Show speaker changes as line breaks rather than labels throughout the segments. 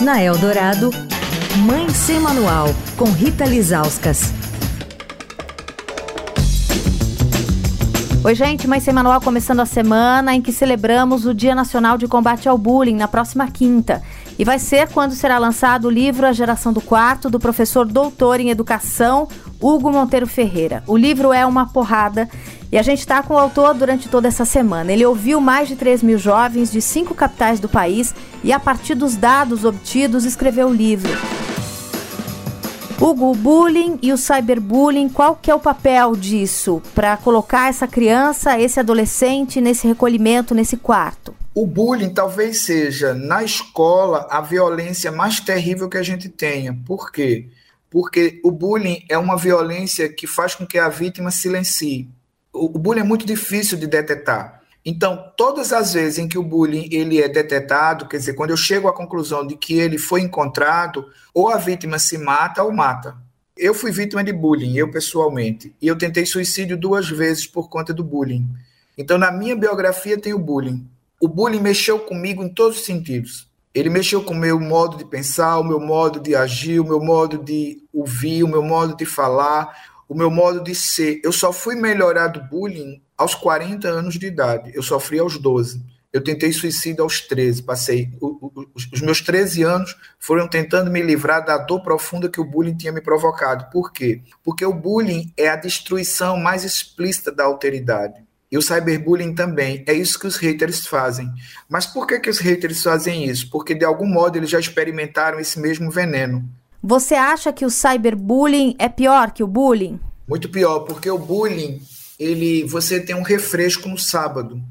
Na Eldorado, Mãe Sem Manual, com Rita Lizauskas.
Oi, gente, Mãe Sem Manual começando a semana em que celebramos o Dia Nacional de Combate ao Bullying na próxima quinta. E vai ser quando será lançado o livro A Geração do Quarto, do professor doutor em educação, Hugo Monteiro Ferreira. O livro é uma porrada e a gente está com o autor durante toda essa semana. Ele ouviu mais de 3 mil jovens de cinco capitais do país e, a partir dos dados obtidos, escreveu o livro. Hugo, o bullying e o cyberbullying, qual que é o papel disso para colocar essa criança, esse adolescente nesse recolhimento, nesse quarto?
O bullying talvez seja, na escola, a violência mais terrível que a gente tenha. Por quê? Porque o bullying é uma violência que faz com que a vítima silencie. O, bullying é muito difícil de detectar. Então, todas as vezes em que o bullying ele é detectado, quer dizer, quando eu chego à conclusão de que ele foi encontrado, ou a vítima se mata ou mata. Eu fui vítima de bullying, eu pessoalmente, e eu tentei suicídio duas vezes por conta do bullying. Então, na minha biografia tem o bullying o bullying mexeu comigo em todos os sentidos. Ele mexeu com o meu modo de pensar, o meu modo de agir, o meu modo de ouvir, o meu modo de falar, o meu modo de ser. Eu só fui melhorar do bullying aos 40 anos de idade. Eu sofri aos 12. Eu tentei suicídio aos 13. Passei. Os meus 13 anos foram tentando me livrar da dor profunda que o bullying tinha me provocado. Por quê? Porque o bullying é a destruição mais explícita da alteridade. E o cyberbullying também. É isso que os haters fazem. Mas por que, que os haters fazem isso? Porque de algum modo eles já experimentaram esse mesmo veneno.
Você acha que o cyberbullying é pior que o bullying?
Muito pior, porque o bullying, ele, você tem um refresco no sábado.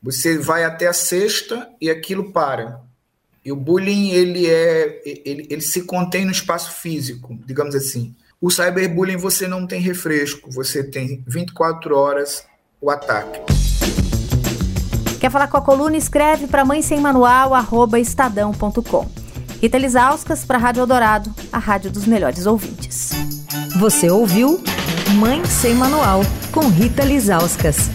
Você vai até a sexta e aquilo para. E o bullying, ele é ele, ele se contém no espaço físico, digamos assim. O cyberbullying você não tem refresco, você tem 24 horas o ataque.
Quer falar com a coluna? Escreve para mãe sem manual, estadão.com. Rita Lisauskas para a Rádio Eldorado, a rádio dos melhores ouvintes.
Você ouviu Mãe Sem Manual, com Rita Lisauskas.